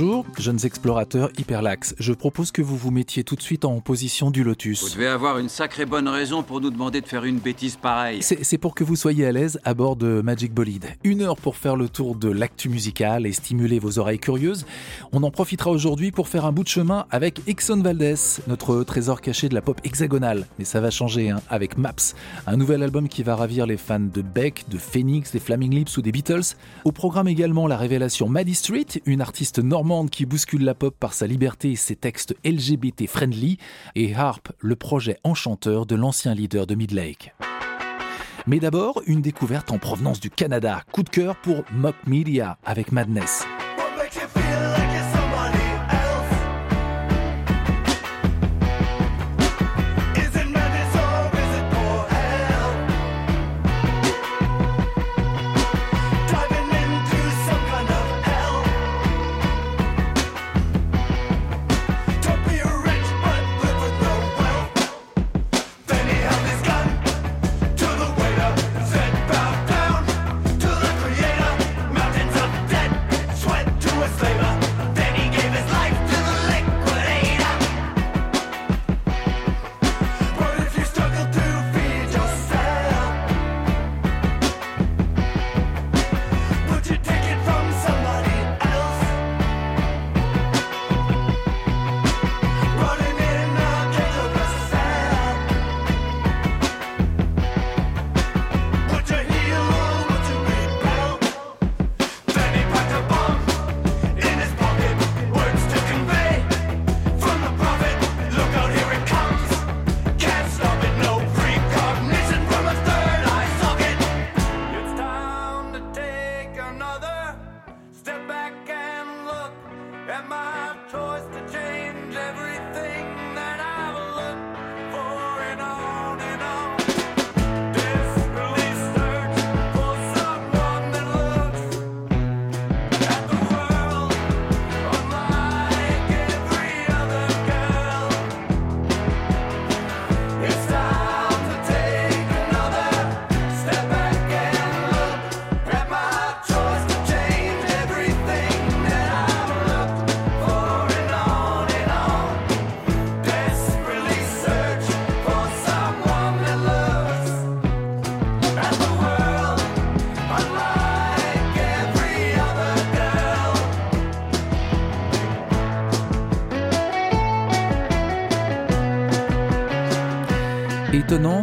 Bonjour, jeunes explorateurs hyperlax. Je propose que vous vous mettiez tout de suite en position du lotus. Vous devez avoir une sacrée bonne raison pour nous demander de faire une bêtise pareille. C'est pour que vous soyez à l'aise à bord de Magic Bolide. Une heure pour faire le tour de l'actu musical et stimuler vos oreilles curieuses. On en profitera aujourd'hui pour faire un bout de chemin avec Exxon Valdez, notre trésor caché de la pop hexagonale. Mais ça va changer hein, avec Maps, un nouvel album qui va ravir les fans de Beck, de Phoenix, des Flaming Lips ou des Beatles. Au programme également la révélation Maddie Street, une artiste normande qui bouscule la pop par sa liberté et ses textes LGBT friendly, et Harp, le projet enchanteur de l'ancien leader de Midlake. Mais d'abord, une découverte en provenance du Canada. Coup de cœur pour Mock Media avec Madness.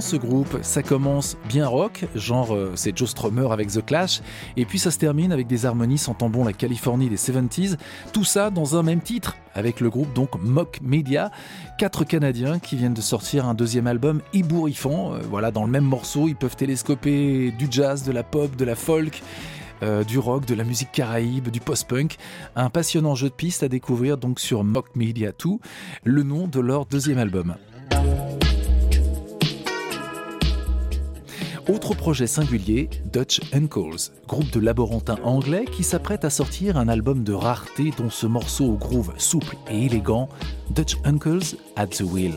Ce groupe, ça commence bien rock, genre euh, c'est Joe Strummer avec The Clash, et puis ça se termine avec des harmonies sentant bon la Californie des 70s, tout ça dans un même titre, avec le groupe donc Mock Media, quatre Canadiens qui viennent de sortir un deuxième album ébouriffant, Euh, voilà dans le même morceau ils peuvent télescoper du jazz, de la pop, de la folk, euh, du rock, de la musique caraïbe, du post-punk. Un passionnant jeu de pistes à découvrir donc sur Mock Media 2, le nom de leur deuxième album. Autre projet singulier, Dutch Uncles, groupe de laborantins anglais qui s'apprête à sortir un album de rareté dont ce morceau au groove souple et élégant, Dutch Uncles at the Wheel.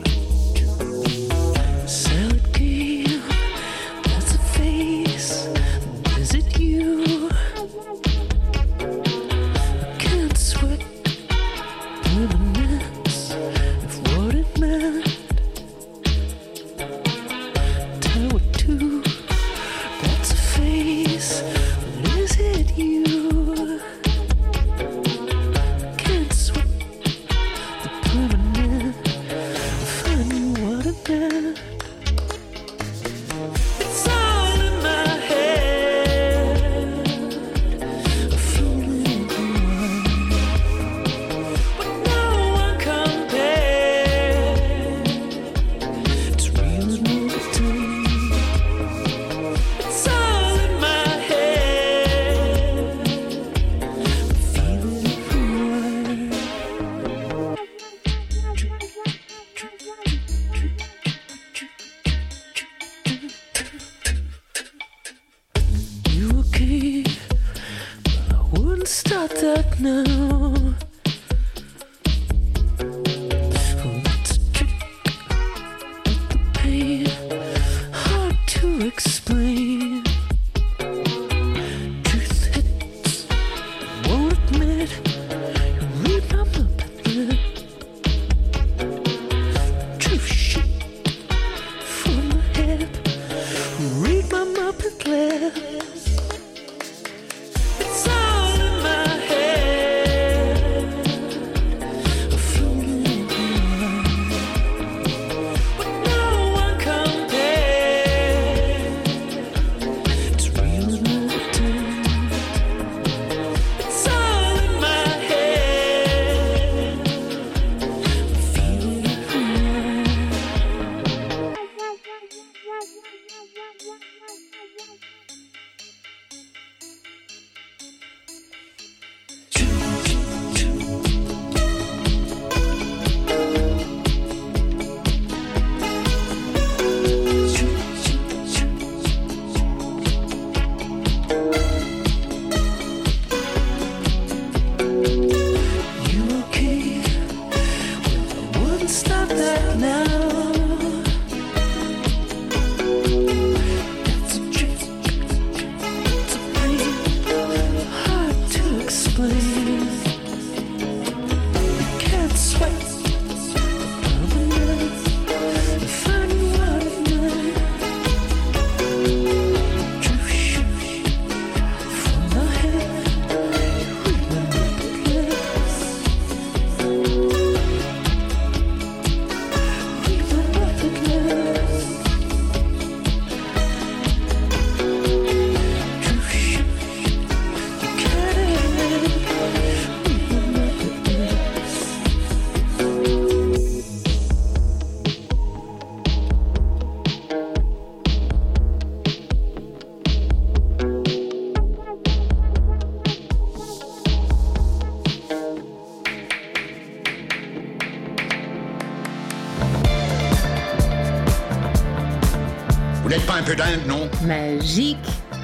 Magique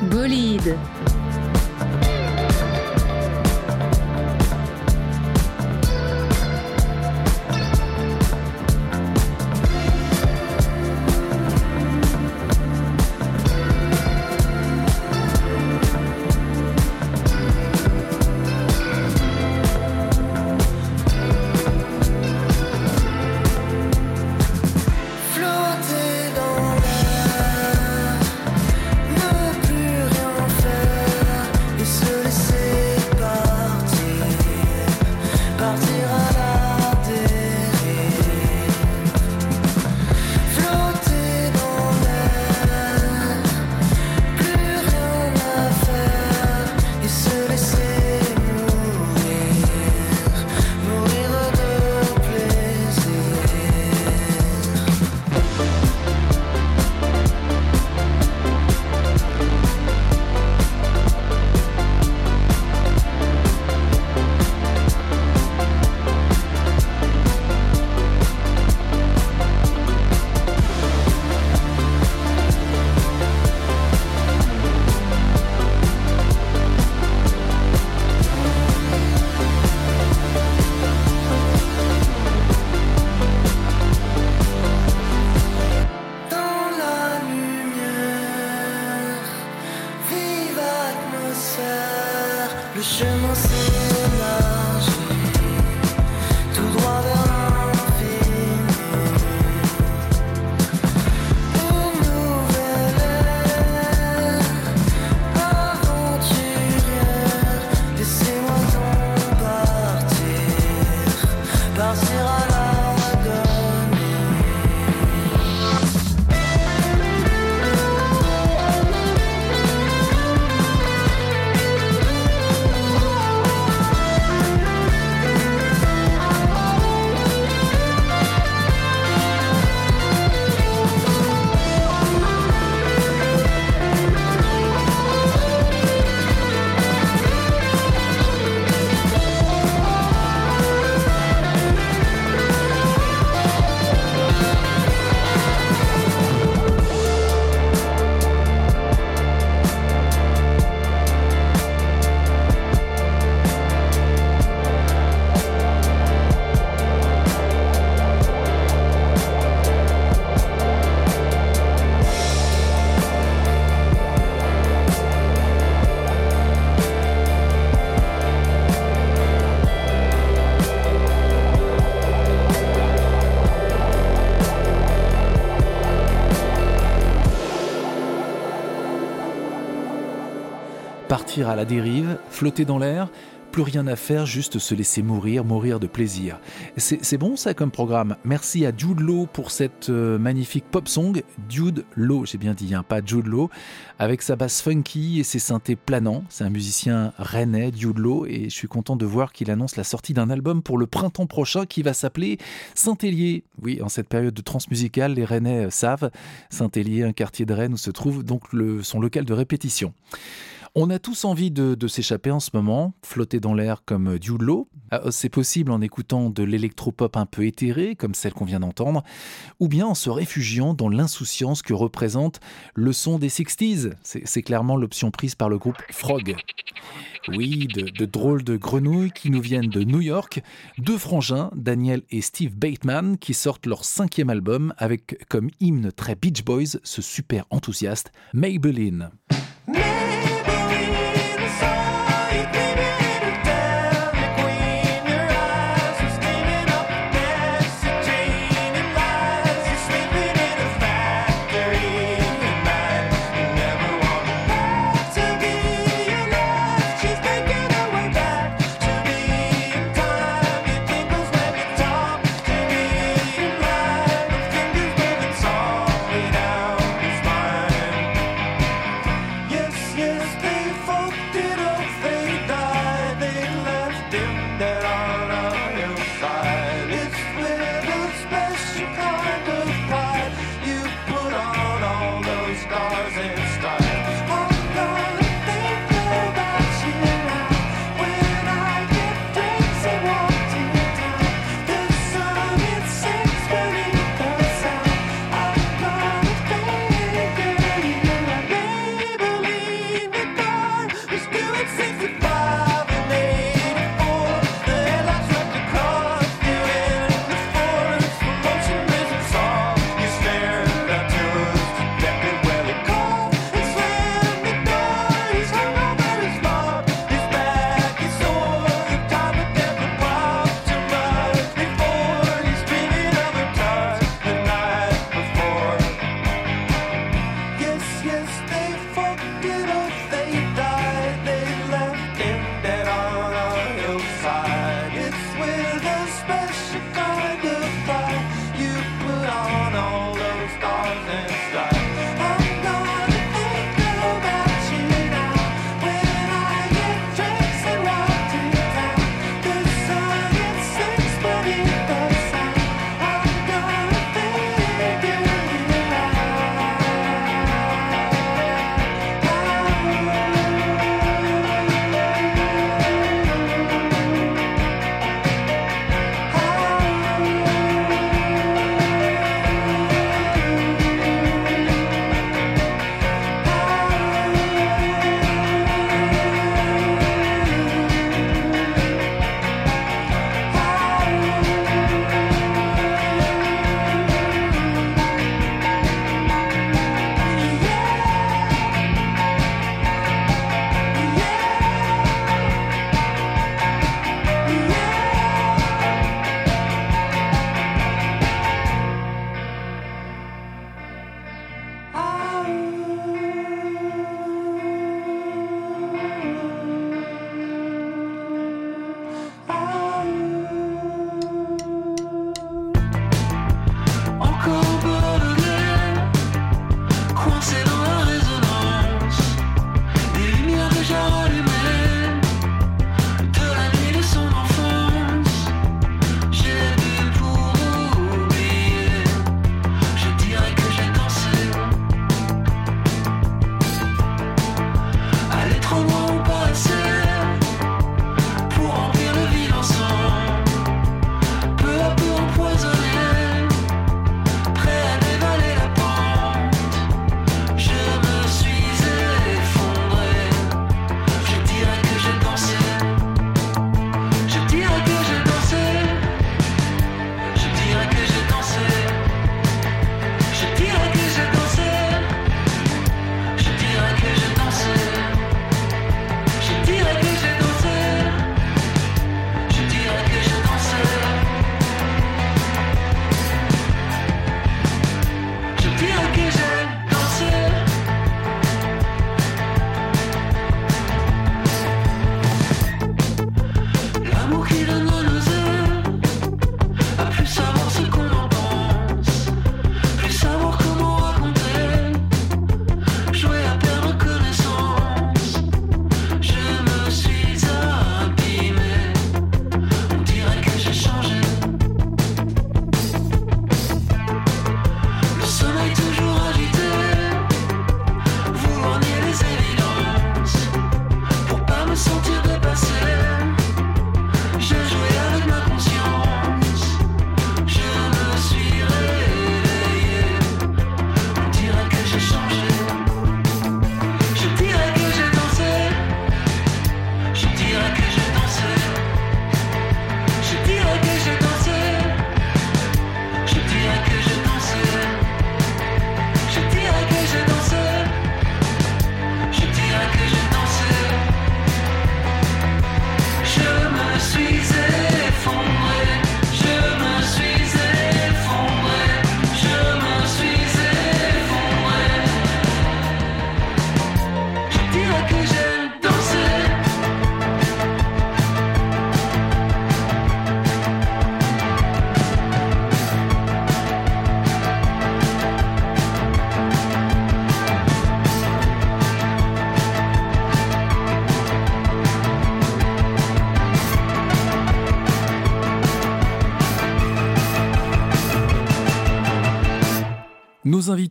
bolide. À la dérive, flotter dans l'air, plus rien à faire, juste se laisser mourir, mourir de plaisir. C'est bon ça comme programme. Merci à Jude Law pour cette euh, magnifique pop song. Jude Law, j'ai bien dit, hein, pas Jude Law, avec sa basse funky et ses synthés planants. C'est un musicien rennais, Jude Law, et je suis content de voir qu'il annonce la sortie d'un album pour le printemps prochain qui va s'appeler Saint-Hélier. Oui, en cette période de transmusicale, les Rennais euh, savent. Saint-Hélier, un quartier de Rennes où se trouve donc son local de répétition. On a tous envie de, s'échapper en ce moment, flotter dans l'air comme Jude Law. Ah, C'est possible en écoutant de l'électropop un peu éthéré, comme celle qu'on vient d'entendre, ou bien en se réfugiant dans l'insouciance que représente le son des 60s. C'est c'est clairement l'option prise par le groupe Frog. Oui, de, de drôles de grenouilles qui nous viennent de New York, deux frangins, Daniel et Steve Bateman, qui sortent leur cinquième album avec comme hymne très Beach Boys ce super enthousiaste Maybelline.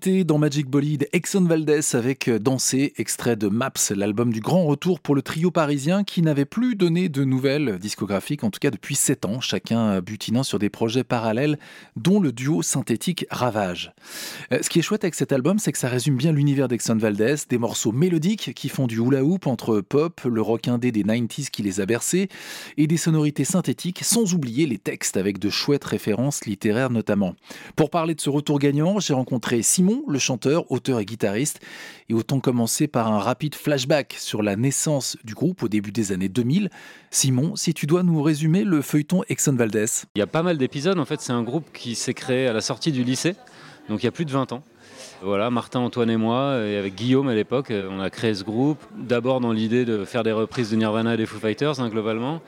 Dans Magic Bolide, Exxon Valdez avec Danser, extrait de Maps, l'album du grand retour pour le trio parisien qui n'avait plus donné de nouvelles discographiques, en tout cas depuis 7 ans, chacun butinant sur des projets parallèles, dont le duo synthétique Ravage. Euh, Ce qui est chouette avec cet album, c'est que ça résume bien l'univers d'Exxon Valdez, des morceaux mélodiques qui font du hula hoop entre pop, le rock indé des 90s qui les a bercés, et des sonorités synthétiques, sans oublier les textes avec de chouettes références littéraires notamment. Pour parler de ce retour gagnant, j'ai rencontré Simon, le chanteur, auteur et guitariste, et autant commencer par un rapide flashback sur la naissance du groupe au début des années 2000. Simon, si tu dois nous résumer le feuilleton Exxon Valdez. Il y a pas mal d'épisodes. En fait, c'est un groupe qui s'est créé à la sortie du lycée, donc il y a plus de 20 ans. Voilà, Martin, Antoine et moi, et avec Guillaume à l'époque, euh, on a créé ce groupe. D'abord dans l'idée de faire des reprises de Nirvana et des Foo Fighters, hein, globalement.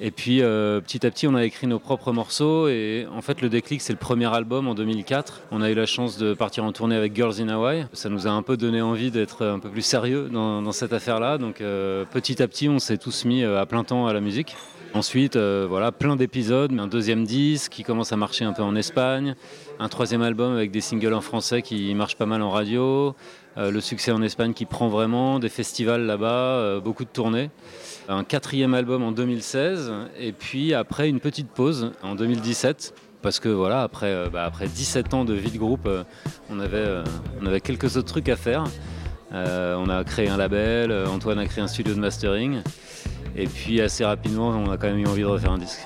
Et puis euh, petit à petit, on a écrit nos propres morceaux. Et en fait, le déclic, c'est le premier album en 2004. On a eu la chance de partir en tournée avec Girls in Hawaii. Ça nous a un peu donné envie d'être un peu plus sérieux dans, cette affaire-là. Donc euh, petit à petit, on s'est tous mis à plein temps à la musique. Ensuite, euh, voilà, plein d'épisodes, un deuxième disque qui commence à marcher un peu en Espagne, un troisième album avec des singles en français qui marchent pas mal en radio, euh, le succès en Espagne qui prend vraiment, des festivals là-bas, euh, beaucoup de tournées. Un quatrième album en 2016, et puis après une petite pause en 2017. Parce que voilà, après, bah, après 17 ans de vie de groupe, on, avait, on avait quelques autres trucs à faire. On a créé un label, Antoine a créé un studio de mastering. Et puis assez rapidement, on a quand même eu envie de refaire un disque.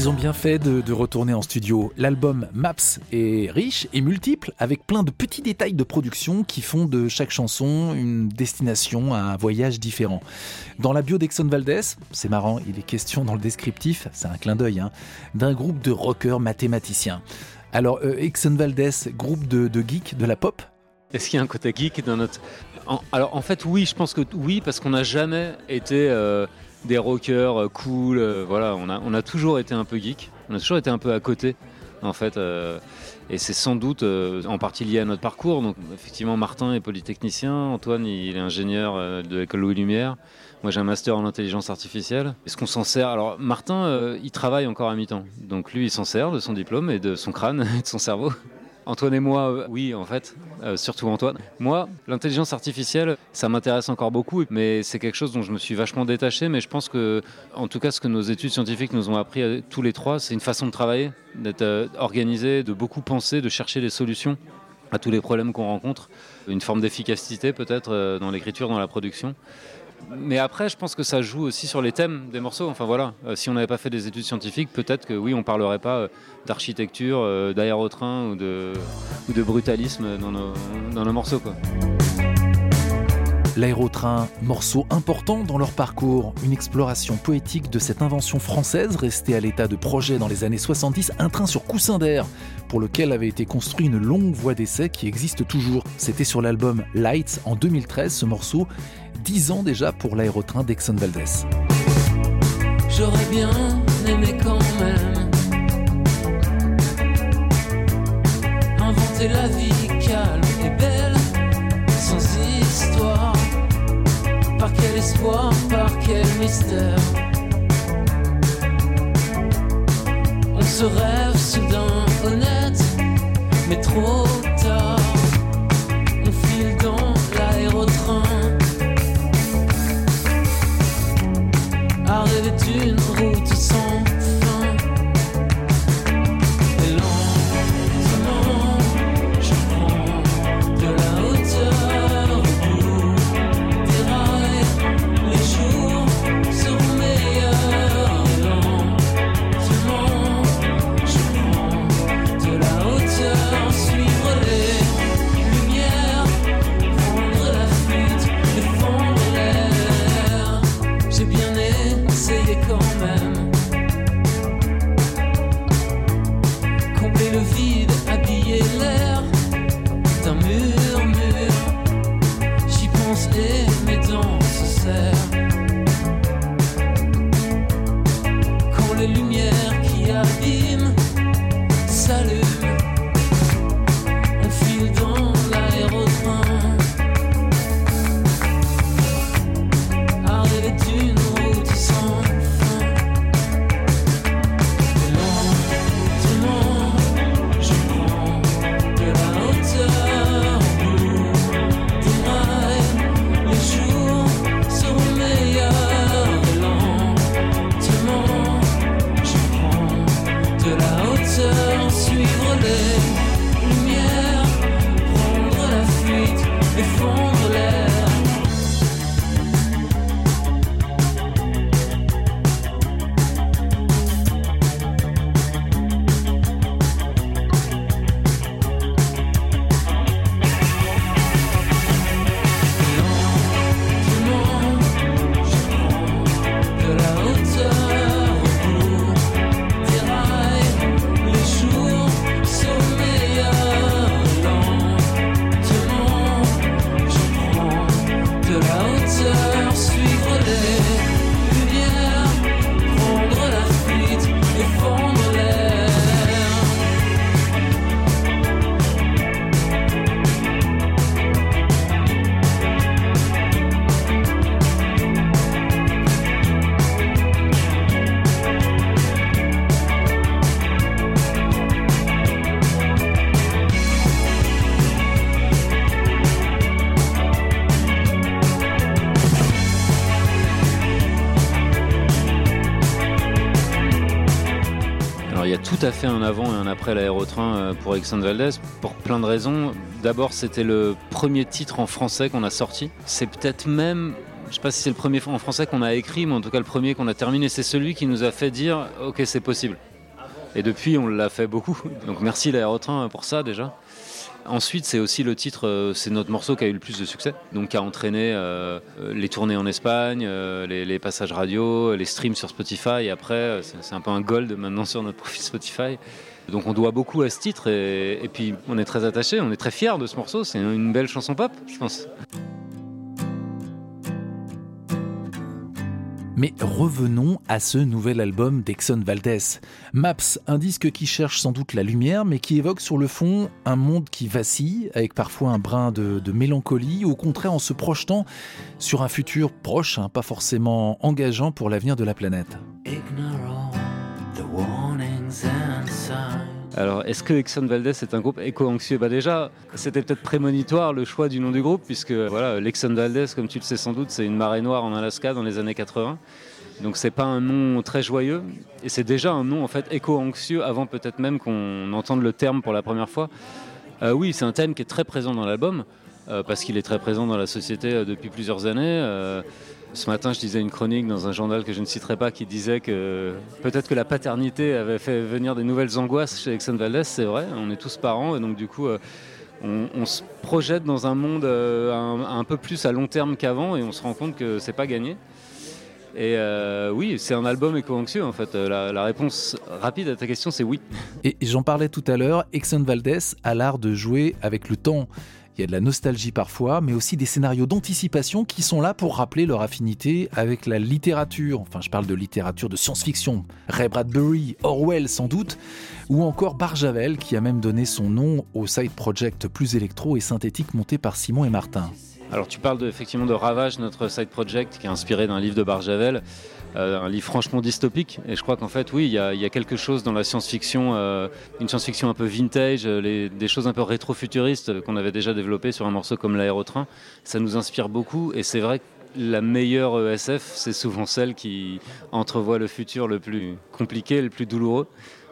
Ils ont bien fait de, retourner en studio. L'album Maps est riche et multiple, avec plein de petits détails de production qui font de chaque chanson une destination, un voyage différent. Dans la bio d'Exxon Valdez, c'est marrant, il est question dans le descriptif, c'est un clin d'œil, hein, d'un groupe de rockers mathématiciens. Alors, euh, Exxon Valdez, groupe de, geeks, de la pop? Est-ce qu'il y a un côté geek dans notre... Alors en fait oui, je pense que oui, parce qu'on n'a jamais été euh, des rockers euh, cool. euh, voilà, on a, toujours été un peu geek. On a toujours été un peu à côté, en fait. euh, et c'est sans doute en partie lié à notre parcours. Donc effectivement, Martin est polytechnicien, Antoine il est ingénieur de l'école Louis Lumière. Moi j'ai un master en intelligence artificielle. Est-ce qu'on s'en sert? Alors Martin, il travaille encore à mi-temps. Donc lui, il s'en sert de son diplôme et de son crâne et de son cerveau. Antoine et moi, euh, oui, en fait, euh, surtout Antoine. Moi, l'intelligence artificielle, ça m'intéresse encore beaucoup, mais c'est quelque chose dont je me suis vachement détaché. Mais je pense que, en tout cas, ce que nos études scientifiques nous ont appris euh, tous les trois, c'est une façon de travailler, d'être organisé, de beaucoup penser, de chercher des solutions à tous les problèmes qu'on rencontre. Une forme d'efficacité peut-être dans l'écriture, dans la production. Mais après, je pense que ça joue aussi sur les thèmes des morceaux. Enfin voilà, Euh, si on n'avait pas fait des études scientifiques, peut-être que oui, on parlerait pas euh, d'architecture, euh, d'aérotrain ou de, ou de brutalisme dans nos, morceaux. L'aérotrain, morceau important dans leur parcours, une exploration poétique de cette invention française restée à l'état de projet dans les années 70, un train sur coussin d'air, pour lequel avait été construit une longue voie d'essai qui existe toujours. C'était sur l'album Lights en 2013, ce morceau, 10 ans déjà pour l'aérotrain d'Exxon Valdez. J'aurais bien aimé quand même inventer la vie calme espoir, par quel mystère On se rêve soudain honnête, mais trop tard. On file dans l'aérotrain. rêver d'une route sans un avant et un après l'aérotrain euh, pour Alexandre Valdez pour plein de raisons. D'abord c'était le premier titre en français qu'on a sorti. C'est peut-être même, je sais pas si c'est le premier en français qu'on a écrit, mais en tout cas le premier qu'on a terminé. C'est celui qui nous a fait dire ok c'est possible. Et depuis on l'a fait beaucoup. Donc merci l'aérotrain pour ça déjà. Ensuite, c'est aussi le titre, euh, c'est notre morceau qui a eu le plus de succès, donc qui a entraîné euh, les tournées en Espagne, euh, les, passages radio, les streams sur Spotify. Et après, c'est un peu un gold maintenant sur notre profil Spotify. Donc on doit beaucoup à ce titre et, et puis on est très attaché, on est très fiers de ce morceau. C'est une belle chanson pop, je pense. Mais revenons à ce nouvel album d'Exxon Valdez. Maps, un disque qui cherche sans doute la lumière, mais qui évoque sur le fond un monde qui vacille, avec parfois un brin de, mélancolie, au contraire en se projetant sur un futur proche, hein, pas forcément engageant pour l'avenir de la planète. Alors, est-ce que Exxon Valdez est un groupe éco-anxieux Bah déjà, c'était peut-être prémonitoire le choix du nom du groupe, puisque voilà, l'Exxon Valdez, comme tu le sais sans doute, c'est une marée noire en Alaska dans les années 80. Donc c'est pas un nom très joyeux, et c'est déjà un nom en fait éco-anxieux avant peut-être même qu'on entende le terme pour la première fois. Euh, oui, c'est un thème qui est très présent dans l'album, euh, parce qu'il est très présent dans la société euh, depuis plusieurs années. Ce matin, je disais une chronique dans un journal que je ne citerai pas qui disait que peut-être que la paternité avait fait venir des nouvelles angoisses chez Exxon Valdez. C'est vrai, on est tous parents et donc du coup, euh, on, se projette dans un monde euh, un, peu plus à long terme qu'avant et on se rend compte que c'est pas gagné. Et euh, oui, c'est un album éco-anxieux en fait. La, la réponse rapide à ta question, c'est oui. Et j'en parlais tout à l'heure, Exxon Valdez a l'art de jouer avec le temps. Il y a de la nostalgie parfois, mais aussi des scénarios d'anticipation qui sont là pour rappeler leur affinité avec la littérature. Enfin, je parle de littérature de science-fiction. Ray Bradbury, Orwell sans doute, ou encore Barjavel qui a même donné son nom au side project plus électro et synthétique monté par Simon et Martin. Alors tu parles de, effectivement de Ravage, notre side project qui est inspiré d'un livre de Barjavel, un livre franchement dystopique. Et je crois qu'en fait, oui, il y, a- quelque chose dans la science-fiction, euh, une science-fiction un peu vintage, euh, des choses un peu rétro-futuristes euh, qu'on avait déjà développées sur un morceau comme l'aérotrain. Ça nous inspire beaucoup et c'est vrai que la meilleure ESF, c'est souvent celle qui entrevoit le futur le plus compliqué, le plus douloureux.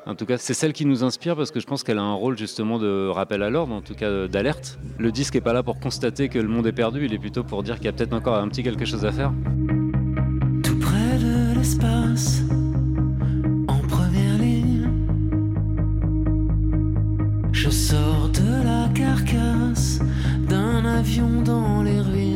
En tout cas, c'est celle qui nous inspire parce que je pense qu'elle a un rôle justement de rappel à l'ordre, en tout cas euh, d'alerte. Le disque n'est pas là pour constater que le monde est perdu, il est plutôt pour dire qu'il y a peut-être encore un petit quelque chose à faire. En première ligne. Je sors de la carcasse d'un avion dans les ruines.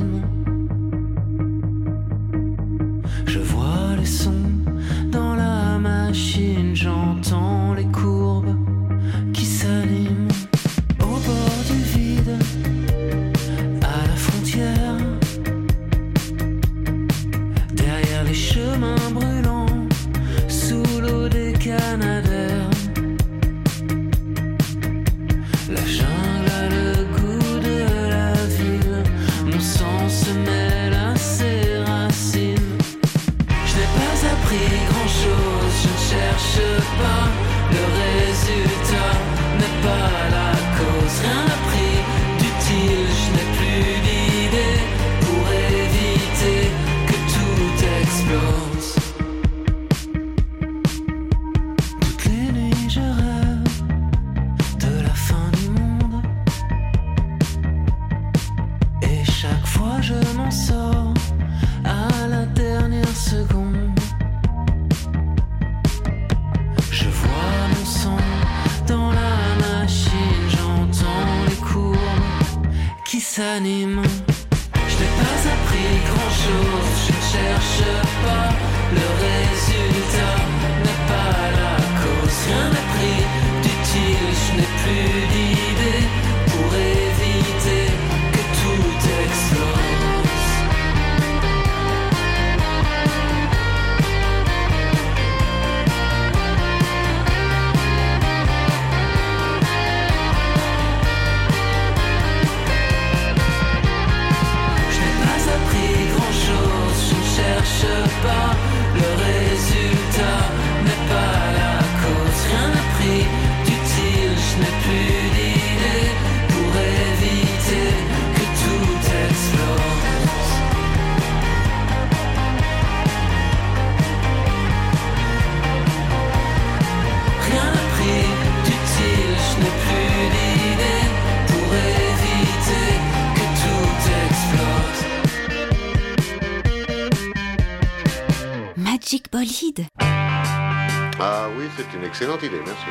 Bolide. Ah oui, c'est une excellente idée, merci.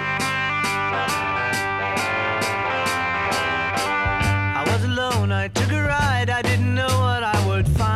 I was alone, I took a ride, I didn't know what I would find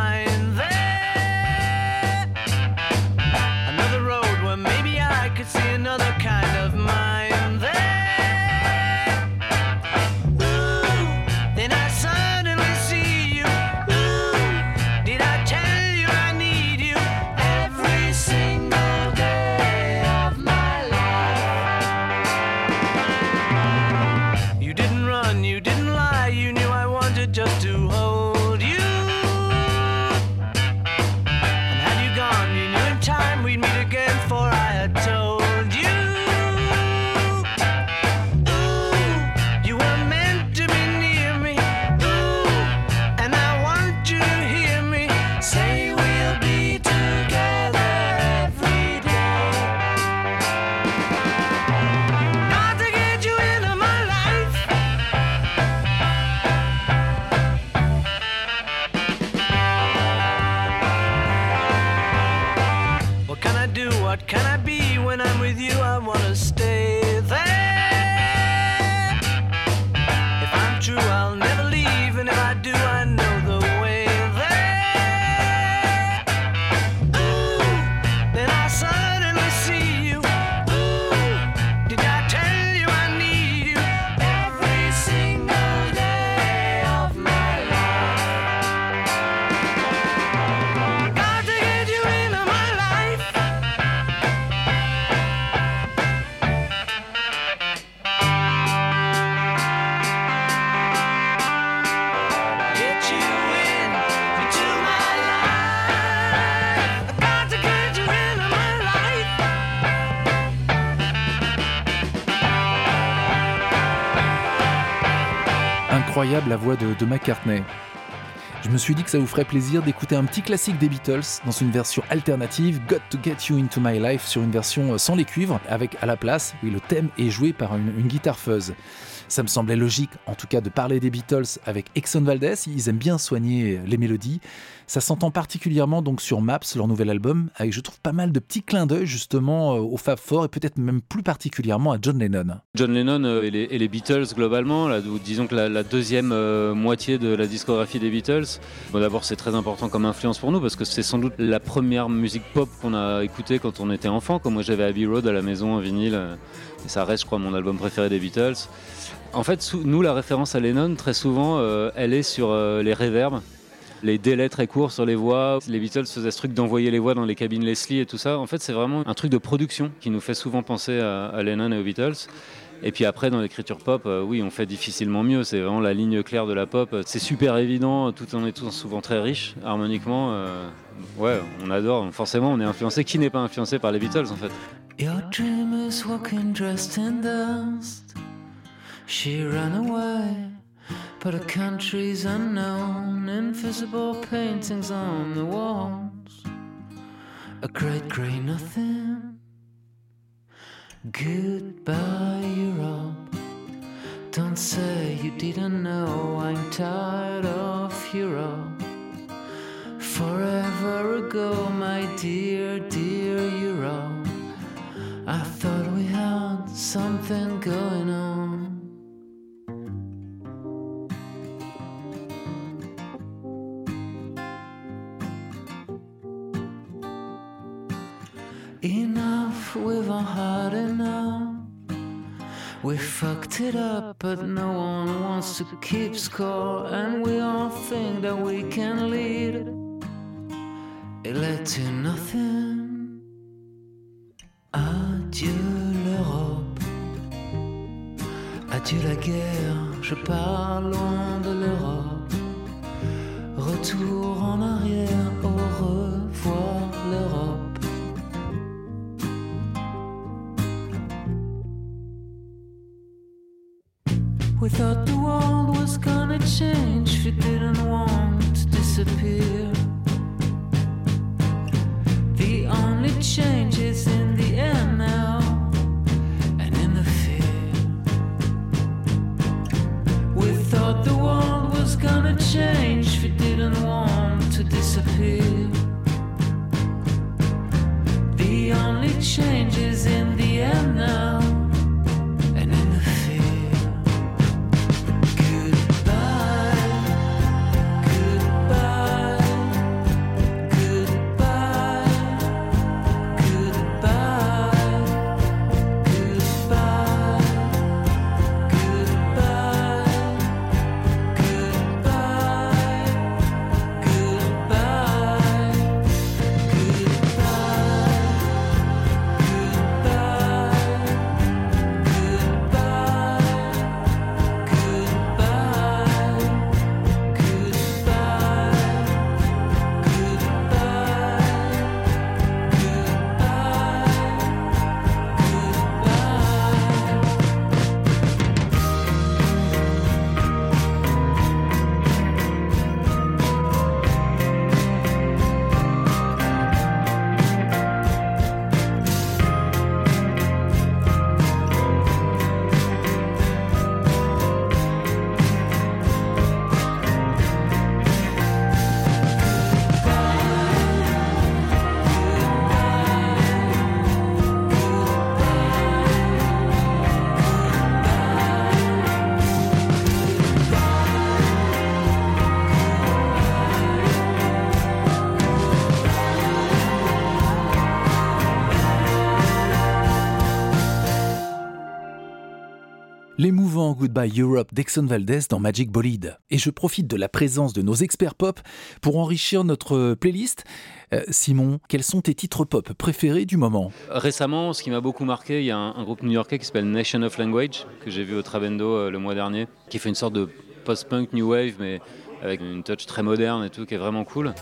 La voix de, de McCartney. Je me suis dit que ça vous ferait plaisir d'écouter un petit classique des Beatles dans une version alternative, Got to Get You Into My Life, sur une version euh, sans les cuivres, avec à la place, oui, le thème est joué par une, une guitare fuzz. Ça me semblait logique, en tout cas, de parler des Beatles avec Exxon Valdez. Ils aiment bien soigner les mélodies. Ça s'entend particulièrement donc sur Maps, leur nouvel album, avec je trouve pas mal de petits clins d'œil justement euh, au Fab Four et peut-être même plus particulièrement à John Lennon. John Lennon euh, et, les, Beatles globalement, disons que la, deuxième euh, moitié de la discographie des Beatles, d'abord c'est très important comme influence pour nous parce que c'est sans doute la première musique pop qu'on a écoutée quand on était enfant. Comme moi j'avais Abbey Road à la maison en vinyle, et ça reste je crois mon album préféré des Beatles. En fait, nous la référence à Lennon très souvent, euh, elle est sur euh, les reverbs. Les délais très courts sur les voix, les Beatles faisaient ce truc d'envoyer les voix dans les cabines Leslie et tout ça. En fait, c'est vraiment un truc de production qui nous fait souvent penser à, Lennon et aux Beatles. Et puis après, dans l'écriture pop, euh, oui, on fait difficilement mieux. C'est vraiment la ligne claire de la pop. C'est super évident, tout en étant souvent très riche, harmoniquement. ouais, on adore. Forcément, on est influencé. Qui n'est pas influencé par les Beatles, en fait? She ran away, but her country's unknown. Invisible paintings on the walls. A great grey nothing. Goodbye, Europe. Don't say you didn't know. I'm tired of Europe. Forever ago, my dear, dear Europe. I thought we had something going on. Enough, we've all had enough. We fucked it up, but no one wants to keep score, and we all think that we can lead. It led to nothing. Adieu l'Europe. Adieu la guerre, je pars loin L'émouvant Goodbye Europe d'Exxon Valdez dans Magic Bolide. Et je profite de la présence de nos experts pop pour enrichir notre playlist. Euh, Simon, quels sont tes titres pop préférés du moment? Récemment, ce qui m'a beaucoup marqué, il y a un, un groupe new-yorkais qui s'appelle Nation of Language, que j'ai vu au Trabendo euh, le mois dernier, qui fait une sorte de post-punk new wave, mais avec une touch très moderne et tout, qui est vraiment cool.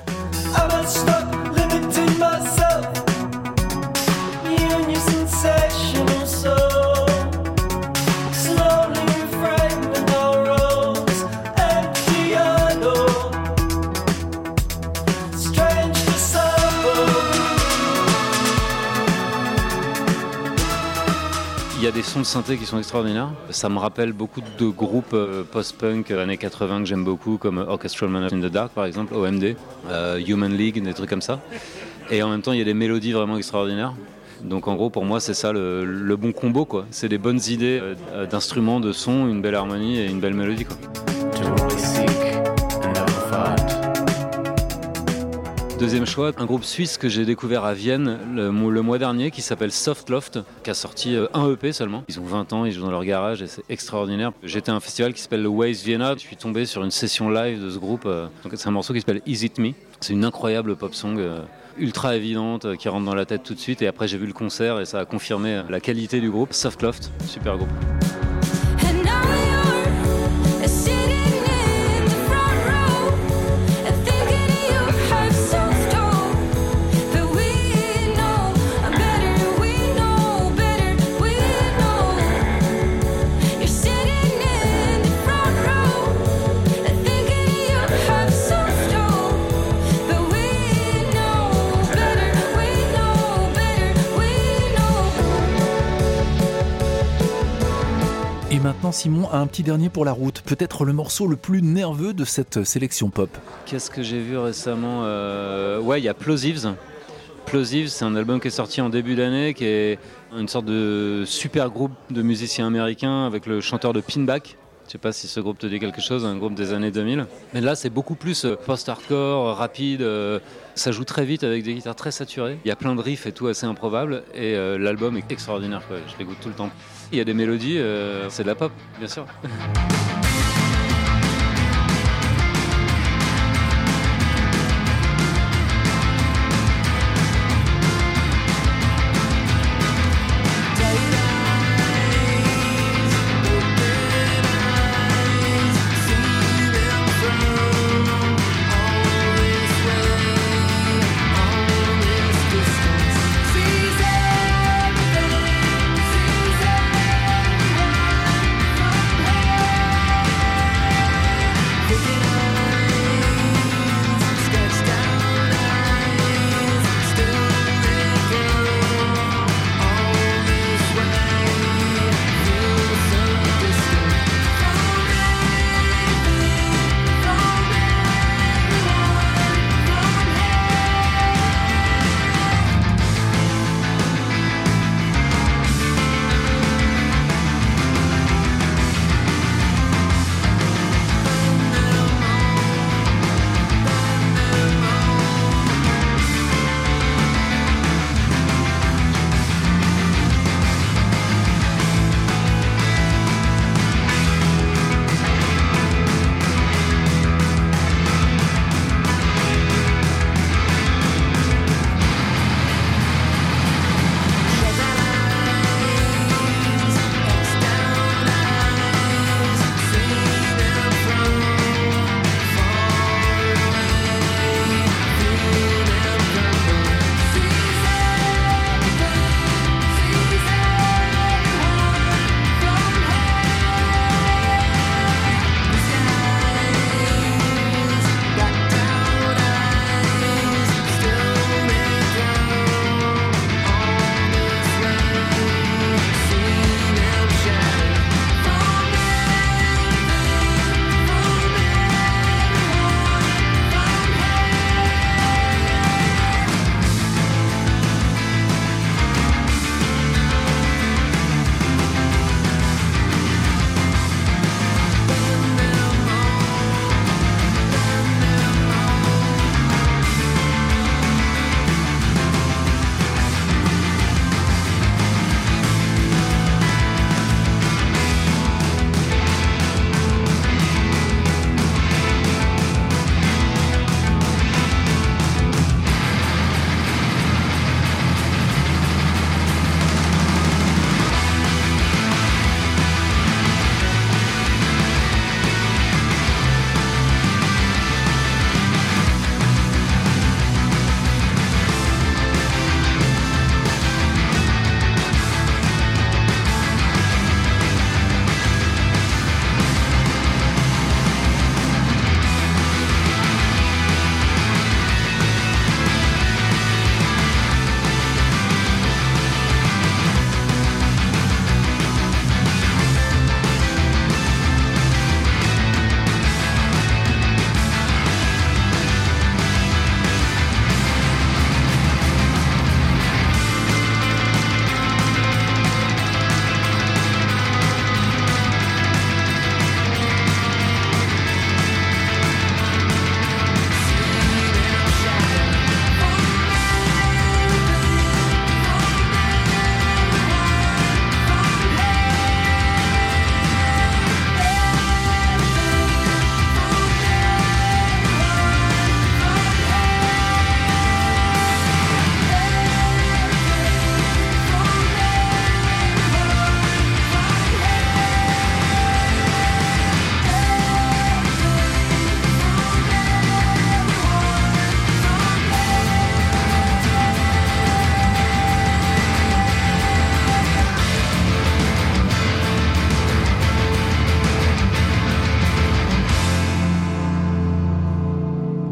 Sons de synthé qui sont extraordinaires. Ça me rappelle beaucoup de groupes euh, post-punk euh, années 80 que j'aime beaucoup, comme Orchestral Man in the Dark par exemple, OMD, euh, Human League, des trucs comme ça. Et en même temps, il y a des mélodies vraiment extraordinaires. Donc en gros, pour moi, c'est ça le, bon combo, quoi. C'est des bonnes idées d'instruments, de sons, une belle harmonie et une belle mélodie, quoi. Deuxième choix, un groupe suisse que j'ai découvert à Vienne le, mo- le mois dernier qui s'appelle Soft Loft, qui a sorti euh, un EP seulement. Ils ont 20 ans, ils jouent dans leur garage et c'est extraordinaire. J'étais à un festival qui s'appelle le Waves Vienna, je suis tombé sur une session live de ce groupe. euh, C'est un morceau qui s'appelle Is It Me. C'est une incroyable pop song. euh, ultra évidente qui rentre dans la tête tout de suite et après j'ai vu le concert et ça a confirmé la qualité du groupe Soft Loft super groupe maintenant, Simon a un petit dernier pour la route. Peut-être le morceau le plus nerveux de cette sélection pop. Qu'est-ce que j'ai vu récemment Euh, Ouais, il y a Plosives. Plosives, c'est un album qui est sorti en début d'année, qui est une sorte de super groupe de musiciens américains avec le chanteur de Pinback, Je sais pas si ce groupe te dit quelque chose, un groupe des années 2000. Mais là, c'est beaucoup plus euh, post-hardcore, rapide. euh, ça joue très vite avec des guitares très saturées. Il y a plein de riffs et tout assez improbable. Et euh, l'album est extraordinaire. Quoi. Je l'écoute tout le temps. Il y a des mélodies, c'est de la pop, bien sûr.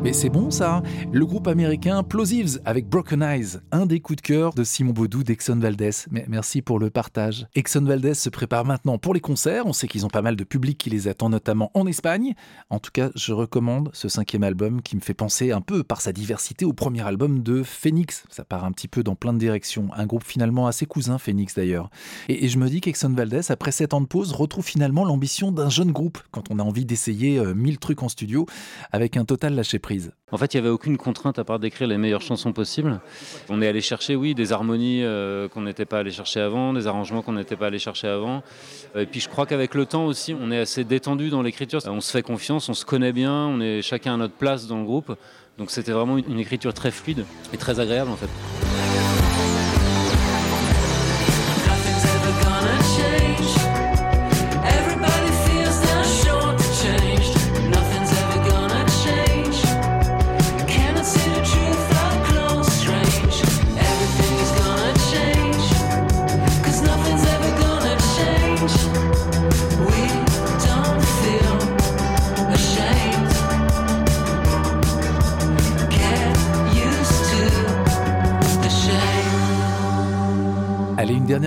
Mais c'est bon ça hein Le groupe américain Plosives avec Broken Eyes, un des coups de cœur de Simon Baudou d'Exxon Valdez. Merci pour le partage. Exxon Valdez se prépare maintenant pour les concerts. On sait qu'ils ont pas mal de public qui les attend, notamment en Espagne. En tout cas, je recommande ce cinquième album qui me fait penser un peu par sa diversité au premier album de Phoenix. Ça part un petit peu dans plein de directions. Un groupe finalement assez cousin, Phoenix d'ailleurs. Et, je me dis qu'Exxon Valdez, après sept ans de pause, retrouve finalement l'ambition d'un jeune groupe quand on a envie d'essayer euh, mille trucs en studio avec un total lâcher prise. En fait, il n'y avait aucune contrainte à part d'écrire les meilleures chansons possibles. On est allé chercher, oui, des harmonies euh, qu'on n'était pas allé chercher avant, des arrangements qu'on n'était pas allé chercher avant. Et puis je crois qu'avec le temps aussi, on est assez détendu dans l'écriture. On se fait confiance, on se connaît bien, on est chacun à notre place dans le groupe. Donc c'était vraiment une écriture très fluide et très agréable en fait.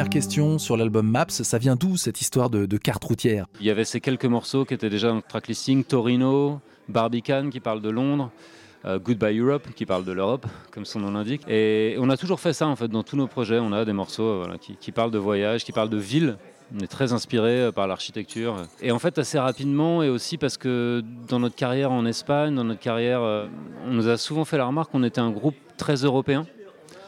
Question sur l'album Maps. Ça vient d'où cette histoire de, carte routière? Il y avait ces quelques morceaux qui étaient déjà dans le tracklisting Torino, Barbican qui parle de Londres, euh, Goodbye Europe qui parle de l'Europe, comme son nom l'indique. Et on a toujours fait ça en fait dans tous nos projets. On a des morceaux euh, qui, parlent de voyage, qui parlent de ville. On est très inspiré euh, par l'architecture. Et en fait, assez rapidement, et aussi parce que dans notre carrière en Espagne, dans notre carrière, on nous a souvent fait la remarque qu'on était un groupe très européen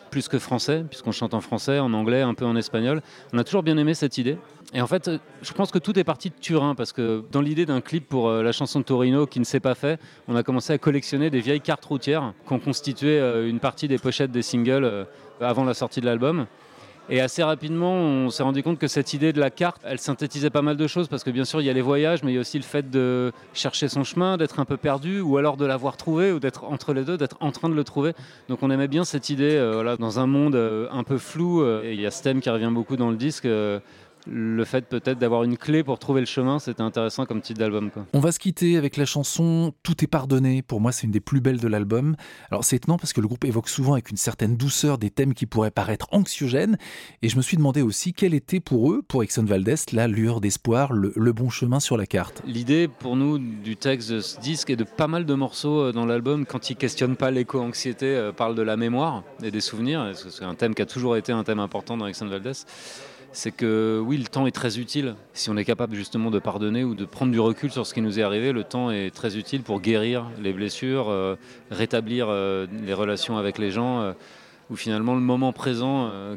plus que français, puisqu'on chante en français, en anglais, un peu en espagnol. On a toujours bien aimé cette idée. Et en fait, euh, je pense que tout est parti de Turin, parce que dans l'idée d'un clip pour euh, la chanson de Torino qui ne s'est pas fait, on a commencé à collectionner des vieilles cartes routières qui ont constitué euh, une partie des pochettes des singles avant la sortie de l'album. Et assez rapidement, on s'est rendu compte que cette idée de la carte, elle synthétisait pas mal de choses, parce que bien sûr, il y a les voyages, mais il y a aussi le fait de chercher son chemin, d'être un peu perdu, ou alors de l'avoir trouvé, ou d'être entre les deux, d'être en train de le trouver. Donc on aimait bien cette idée, euh, voilà, dans un monde euh, un peu flou, euh, et il y a ce thème qui revient beaucoup dans le disque, le fait peut-être d'avoir une clé pour trouver le chemin, c'était intéressant comme titre d'album. On va se quitter avec la chanson Tout est pardonné. Pour moi, c'est une des plus belles de l'album. Alors, c'est étonnant parce que le groupe évoque souvent avec une certaine douceur des thèmes qui pourraient paraître anxiogènes. Et je me suis demandé aussi quelle était pour eux, pour Exxon Valdez, la lueur d'espoir, le, le bon chemin sur la carte. L'idée pour nous du texte de ce disque et de pas mal de morceaux euh, dans l'album, quand ils questionnent pas l'éco-anxiété, euh, parlent de la mémoire et des souvenirs, c'est un thème qui a toujours été un thème important dans Alexandre Valdez. C'est que oui, le temps est très utile. Si on est capable justement de pardonner ou de prendre du recul sur ce qui nous est arrivé, le temps est très utile pour guérir les blessures, euh, rétablir euh, les relations avec les gens. euh, où finalement le moment présent euh,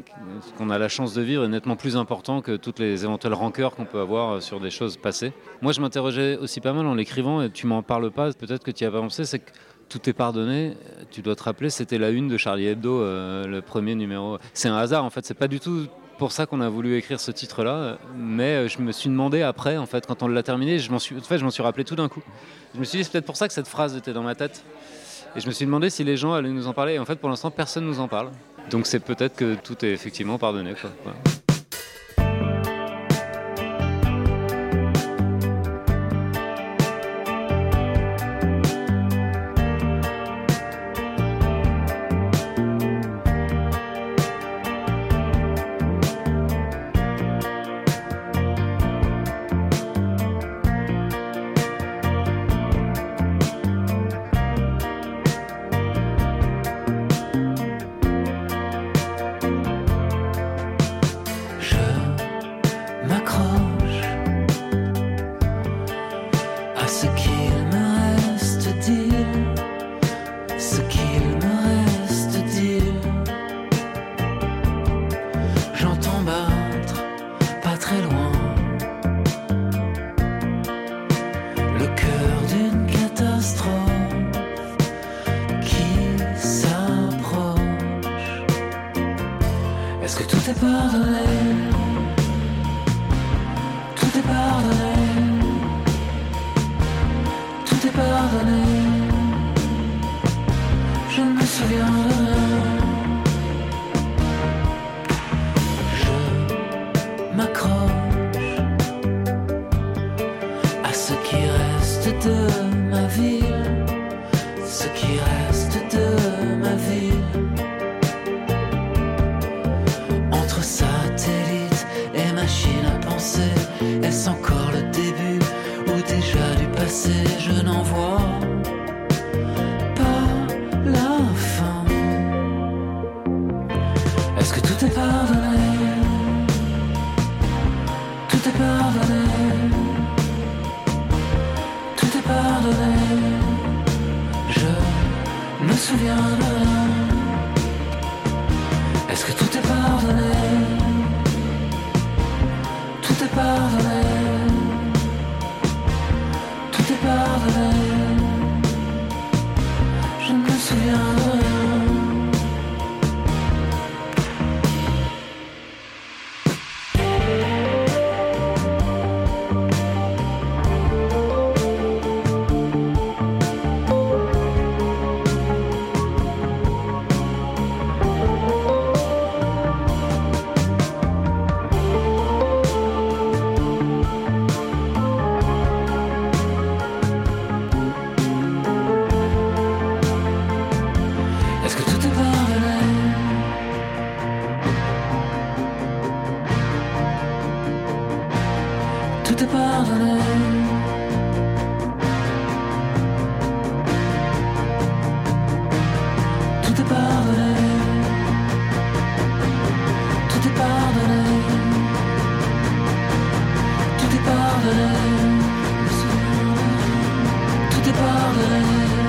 qu'on a la chance de vivre est nettement plus important que toutes les éventuelles rancœurs qu'on peut avoir sur des choses passées. Moi, je m'interrogeais aussi pas mal en l'écrivant, et tu m'en parles pas, peut-être que tu y as pensé, c'est que tout est pardonné. Tu dois te rappeler, c'était la une de Charlie Hebdo, le premier numéro. C'est un hasard, en fait, c'est pas du tout pour ça qu'on a voulu écrire ce titre-là, mais euh, je me suis demandé après, en fait, quand on l'a terminé, je m'en suis, en fait, je m'en suis rappelé tout d'un coup. Je me suis dit, c'est peut-être pour ça que cette phrase était dans ma tête. Et je me suis demandé si les gens allaient nous en parler. Et en fait, pour l'instant, personne nous en parle. Donc c'est peut-être que tout est effectivement pardonné. Est-ce Tout est par Tout est par le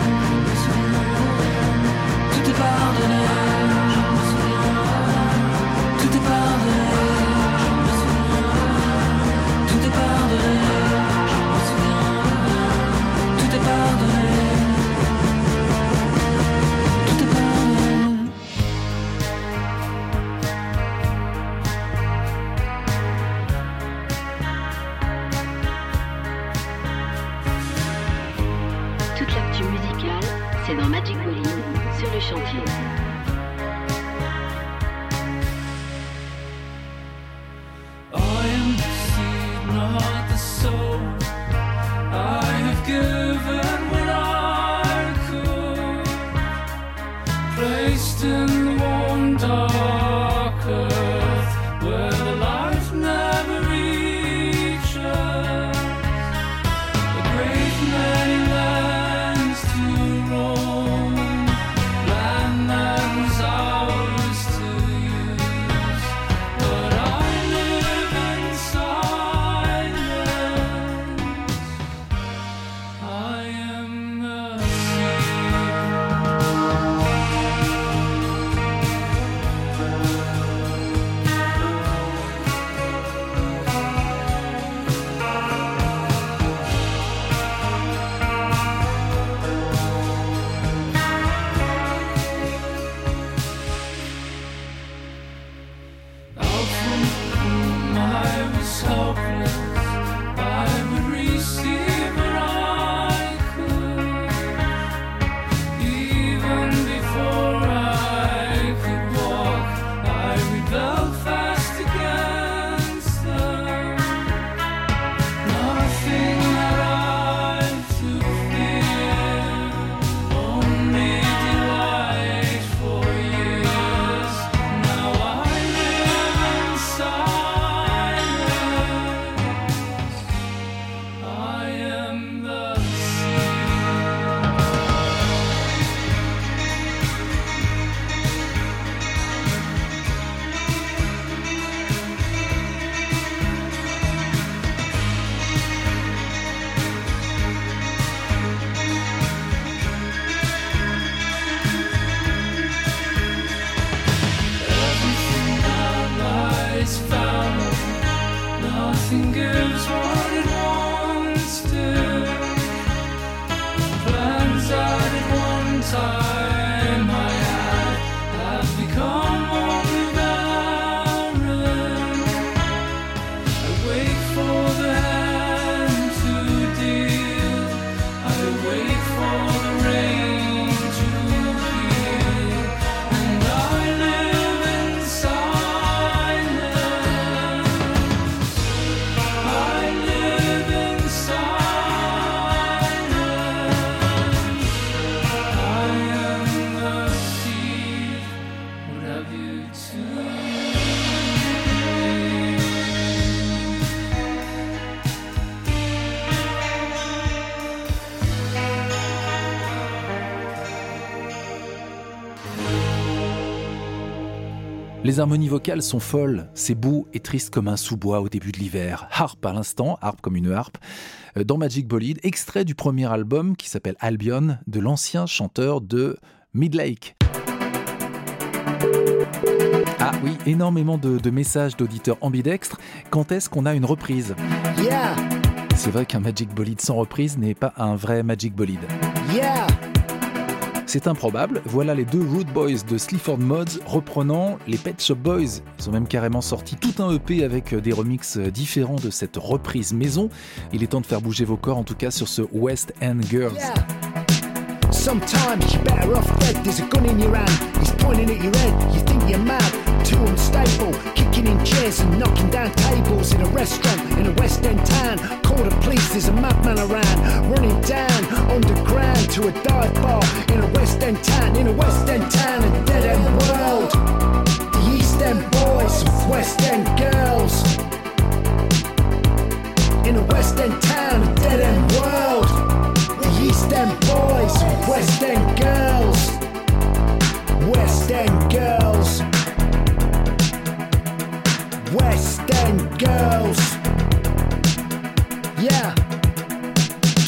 Les harmonies vocales sont folles, c'est beau et triste comme un sous-bois au début de l'hiver. Harpe à l'instant, harpe comme une harpe, euh, dans Magic Bolide, extrait du premier album qui s'appelle Albion de l'ancien chanteur de Midlake. Ah oui, énormément de, de messages d'auditeurs ambidextres. Quand est-ce qu'on a une reprise? Yeah, C'est vrai qu'un Magic Bolide sans reprise n'est pas un vrai Magic Bolide. yeah. C'est improbable, voilà les deux Root Boys de Sleaford Mods reprenant les Pet Shop Boys. Ils ont même carrément sorti tout un EP avec des remixes différents de cette reprise maison. Il est temps de faire bouger vos corps en tout cas sur ce West End Girls. Too unstable. Kicking in chairs and knocking down tables in a restaurant in a West End town. Call the police. There's a madman around, running down underground to a dive bar in a West End town. In a West End town, a dead end world. The East End boys, West End girls. In a West End town, a dead end world. The East End boys, West End girls. West End girls. West End girls. Yeah.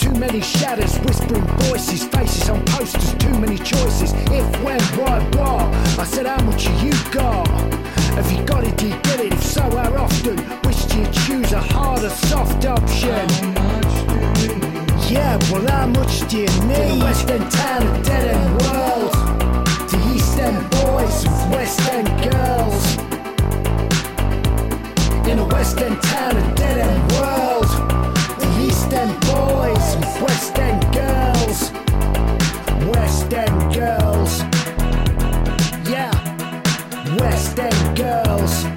Too many shadows, whispering voices, faces on posters, too many choices. If, when, why, what? I said, how much you got? Have you got it, do you get it? If so, how often? Which do you choose, a hard or soft option? Yeah, well, how much do you need? The West End town, a dead end world. The East End boys West End girls. In a West End town, a dead end world. The East End boys with West End girls. West End girls. Yeah. West End girls.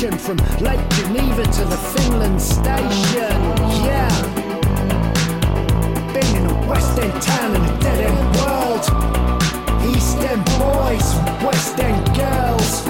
Nation, from Lake Geneva to the Finland station. Yeah. Been in a West End town in a dead end world. East End boys, West End girls.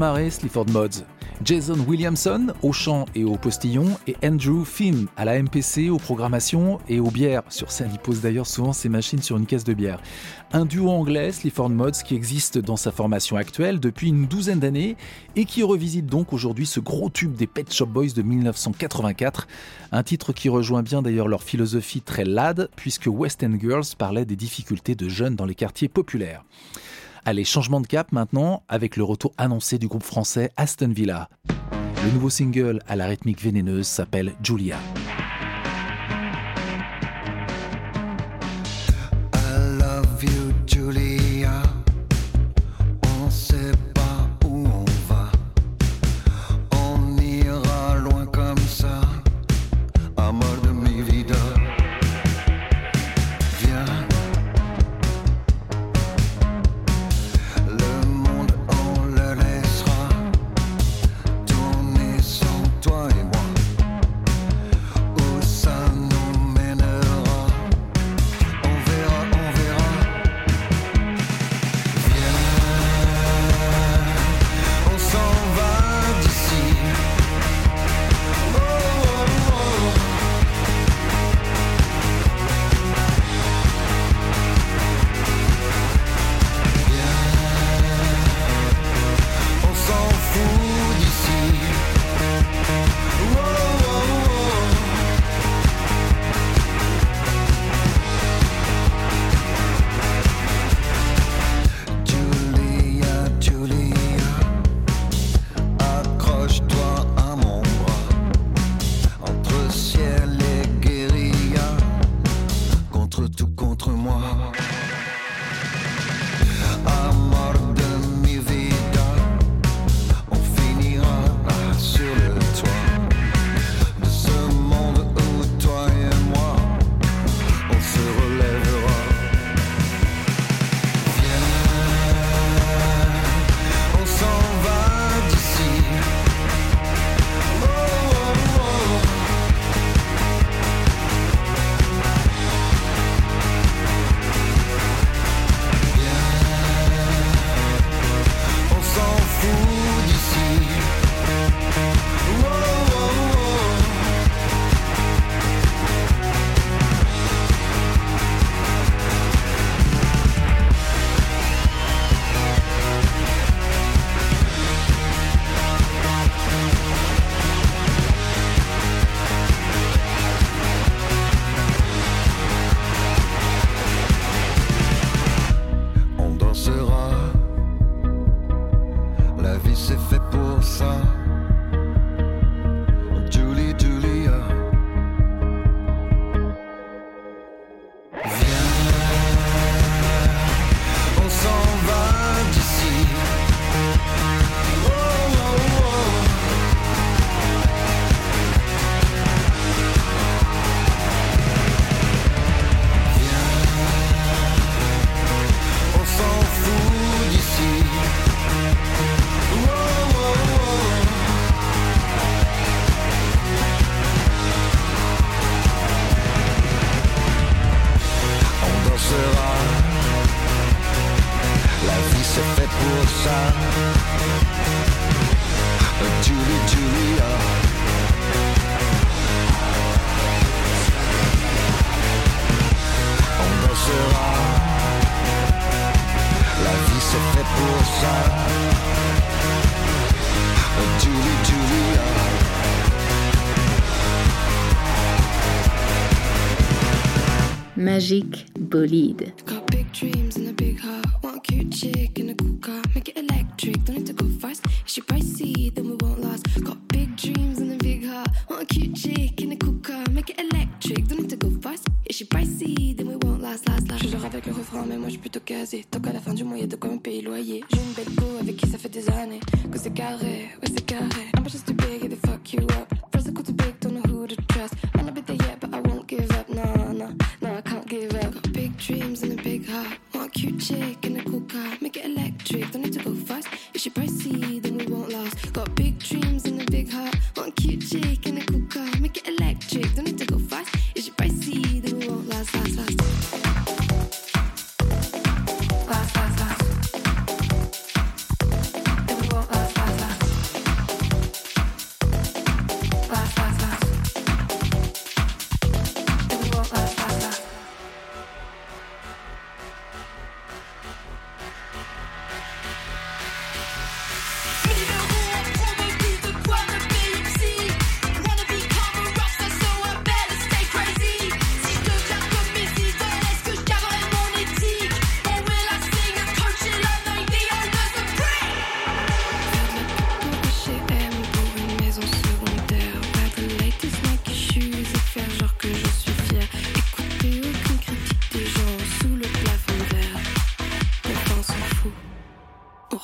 Sleaford Mods. Jason Williamson au chant et au postillon et Andrew Finn à la MPC, aux programmations et aux bières. Sur scène, il pose d'ailleurs souvent ses machines sur une caisse de bière. Un duo anglais, Sleaford Mods, qui existe dans sa formation actuelle depuis une douzaine d'années et qui revisite donc aujourd'hui ce gros tube des Pet Shop Boys de 1984. Un titre qui rejoint bien d'ailleurs leur philosophie très lad, puisque West End Girls parlait des difficultés de jeunes dans les quartiers populaires. Allez, changement de cap maintenant avec le retour annoncé du groupe français Aston Villa. Le nouveau single à la rythmique vénéneuse s'appelle Julia.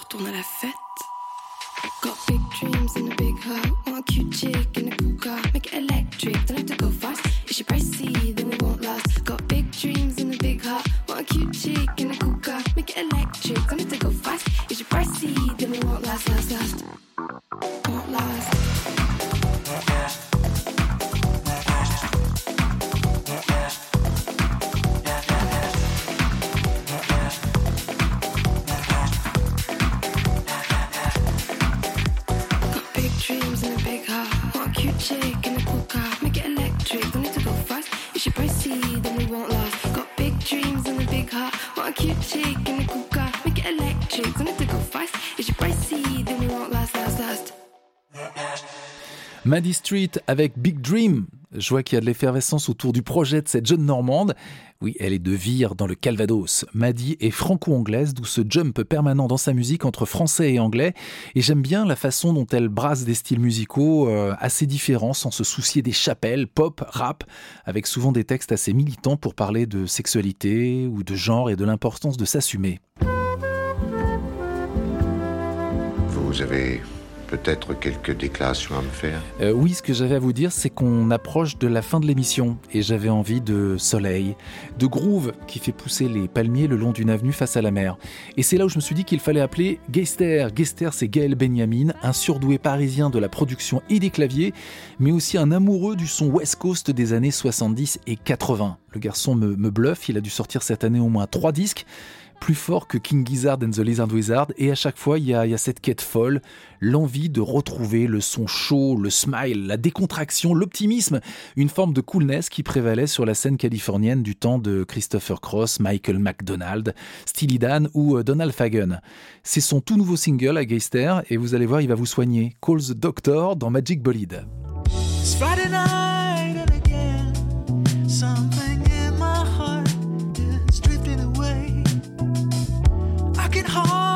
Retourne à la fête. Got big dreams and a big heart. Want a cute chick in a cool car. Make it electric, don't have to go fast. Is she pricey? Then we won't last. Got big dreams Maddie Street avec Big Dream. Je vois qu'il y a de l'effervescence autour du projet de cette jeune Normande. Oui, elle est de Vire dans le Calvados. Maddie est franco-anglaise, d'où ce jump permanent dans sa musique entre français et anglais. Et j'aime bien la façon dont elle brasse des styles musicaux euh, assez différents sans se soucier des chapelles, pop, rap, avec souvent des textes assez militants pour parler de sexualité ou de genre et de l'importance de s'assumer. Vous avez peut-être quelques déclarations à me faire Euh, oui, ce que j'avais à vous dire, c'est qu'on approche de la fin de l'émission et j'avais envie de soleil, de groove qui fait pousser les palmiers le long d'une avenue face à la mer. Et c'est là où je me suis dit qu'il fallait appeler Geister. Geister, c'est Gaël Benjamin, un surdoué parisien de la production et des claviers, mais aussi un amoureux du son West Coast des années 70 et 80. Le garçon me, me bluffe, il a dû sortir cette année au moins trois disques plus fort que King Gizzard and the Lizard Wizard, et à chaque fois il y a, cette quête folle, l'envie de retrouver le son chaud, le smile, la décontraction, l'optimisme, une forme de coolness qui prévalait sur la scène californienne du temps de Christopher Cross, Michael McDonald, Steely Dan ou euh, Donald Fagen. C'est son tout nouveau single à Geister, et vous allez voir, il va vous soigner. Call the Doctor dans Magic Bolide. Away. I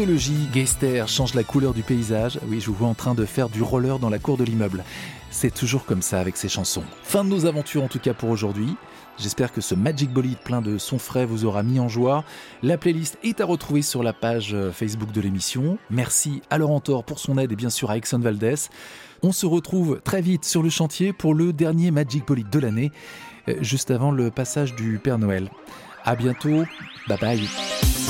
morceau d'anthologie. Geister change la couleur du paysage. Oui, je vous vois en train de faire du roller dans la cour de l'immeuble. C'est toujours comme ça avec ces chansons. Fin de nos aventures en tout cas pour aujourd'hui. J'espère que ce Magic Bolide plein de sons frais vous aura mis en joie. La playlist est à retrouver sur la page euh, Facebook de l'émission. Merci à Laurent Thor pour son aide et bien sûr à Exxon Valdez. On se retrouve très vite sur le chantier pour le dernier Magic Bolide de l'année, euh, juste avant le passage du Père Noël. À bientôt. Bye bye.